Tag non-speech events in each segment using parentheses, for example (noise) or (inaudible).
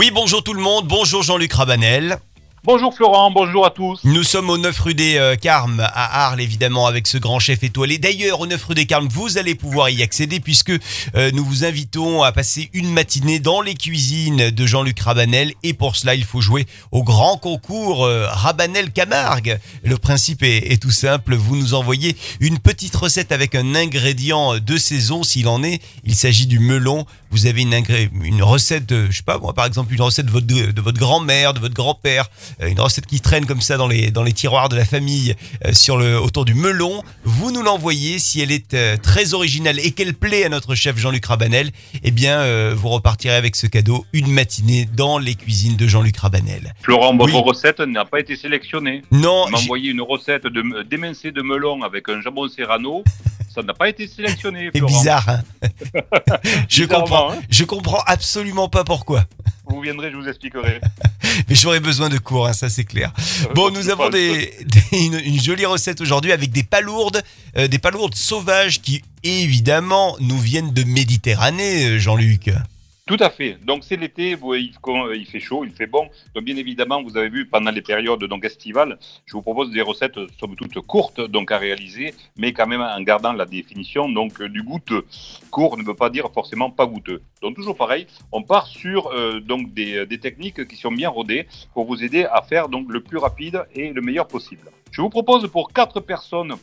Oui, bonjour tout le monde, bonjour Jean-Luc Rabanel. Bonjour Florent, bonjour à tous. Nous sommes au 9 rue des euh, Carmes à Arles évidemment avec ce grand chef étoilé. D'ailleurs au 9 rue des Carmes vous allez pouvoir y accéder puisque euh, nous vous invitons à passer une matinée dans les cuisines de Jean-Luc Rabanel et pour cela il faut jouer au grand concours euh, Rabanel Camargue. Le principe est, tout simple, vous nous envoyez une petite recette avec un ingrédient de saison s'il en est. Il s'agit du melon. Vous avez une, recette, je sais pas moi par exemple une recette de votre, grand-mère, de votre grand-père, une recette qui traîne comme ça dans les, dans les tiroirs de la famille euh, sur le, autour du melon. Vous nous l'envoyez si elle est euh, très originale et qu'elle plaît à notre chef Jean-Luc Rabanel. Eh bien, euh, vous repartirez avec ce cadeau une matinée dans les cuisines de Jean-Luc Rabanel. Florent, votre Oui. recette n'a pas été sélectionnée. Non, Vous envoyé une recette de d'émincé de melon avec un jambon serrano. Ça n'a pas été sélectionné, c'est bizarre. hein. (laughs) je comprends. hein. Je comprends absolument pas pourquoi. Vous viendrez, je vous expliquerai. (laughs) Mais j'aurais besoin de cours, hein, ça c'est clair. Bon, nous avons des, (laughs) des- une, une jolie recette aujourd'hui avec des palourdes, euh, des palourdes sauvages qui évidemment nous viennent de Méditerranée, euh, Jean-Luc. Tout à fait. Donc c'est l'été, il, fait chaud, il fait bon. Donc bien évidemment, vous avez vu pendant les périodes donc estivales, je vous propose des recettes somme toute courtes donc à réaliser, mais quand même en gardant la définition euh, du goûteux. Court ne veut pas dire forcément pas goûteux. Donc toujours pareil, on part sur euh, des, techniques qui sont bien rodées pour vous aider à faire le plus rapide et le meilleur possible. Je vous propose pour quatre personnes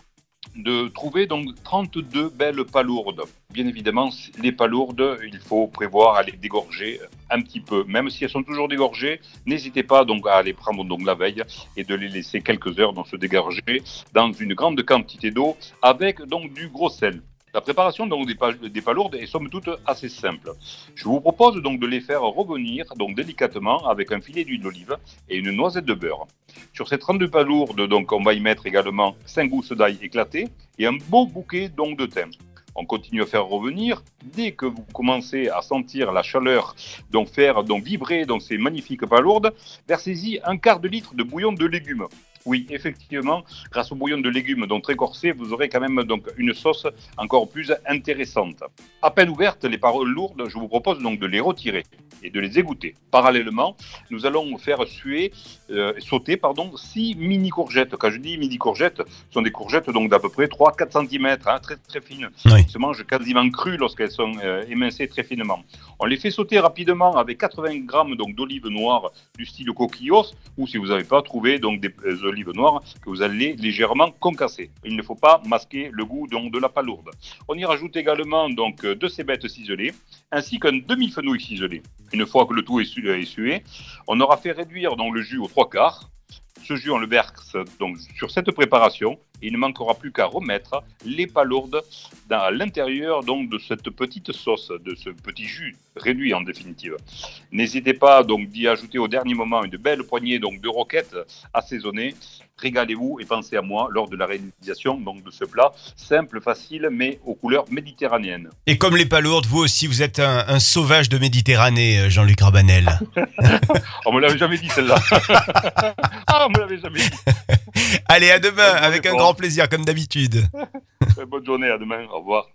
de trouver donc 32 belles palourdes. Bien évidemment, les palourdes, il faut prévoir à les dégorger un petit peu. Même si elles sont toujours dégorgées, n'hésitez pas donc à les prendre donc la veille et de les laisser quelques heures dans se dégorger dans une grande quantité d'eau avec donc du gros sel. La préparation donc des, pa- des palourdes est somme toute assez simple. Je vous propose donc de les faire revenir délicatement avec un filet d'huile d'olive et une noisette de beurre. Sur ces 32 palourdes, donc, on va y mettre également 5 gousses d'ail éclatées et un beau bouquet donc, de thym. On continue à faire revenir. Dès que vous commencez à sentir la chaleur donc faire donc vibrer donc ces magnifiques palourdes, versez-y un quart de litre de bouillon de légumes. Oui, effectivement, grâce au bouillon de légumes donc très corsé, vous aurez quand même donc une sauce encore plus intéressante. À peine ouvertes, les paroles lourdes, je vous propose donc de les retirer et de les égoutter. Parallèlement, nous allons faire suer, euh, sauter pardon, 6 mini courgettes. Quand je dis mini courgettes, ce sont des courgettes donc d'à peu près 3-4 cm, très très fines. Oui. Qui se mangent quasiment crues lorsqu'elles sont euh, émincées très finement. On les fait sauter rapidement avec 80 grammes donc d'olives noires du style coquillos, ou si vous n'avez pas trouvé donc des euh, olives noires que vous allez légèrement concasser. Il ne faut pas masquer le goût donc de la palourde. On y rajoute également donc deux cébettes ciselées ainsi qu'un demi-fenouil ciselé. Une fois que le tout est su- est sué, on aura fait réduire donc le jus aux trois quarts. Ce jus, on le verse donc sur cette préparation et il ne manquera plus qu'à remettre les palourdes dans à l'intérieur donc de cette petite sauce, de ce petit jus réduit en définitive. N'hésitez pas donc d'y ajouter au dernier moment une belle poignée donc de roquettes assaisonnées. Régalez-vous et pensez à moi lors de la réalisation donc de ce plat simple, facile, mais aux couleurs méditerranéennes. Et comme les palourdes, vous aussi, vous êtes un, un sauvage de Méditerranée, euh, Jean-Luc Rabanel. (laughs) On me l'avait jamais dit celle-là. (laughs) ah, on me l'avait jamais dit. Allez, à demain, avec un journée, grand plaisir, comme d'habitude. (laughs) Bonne journée, à demain. Au revoir.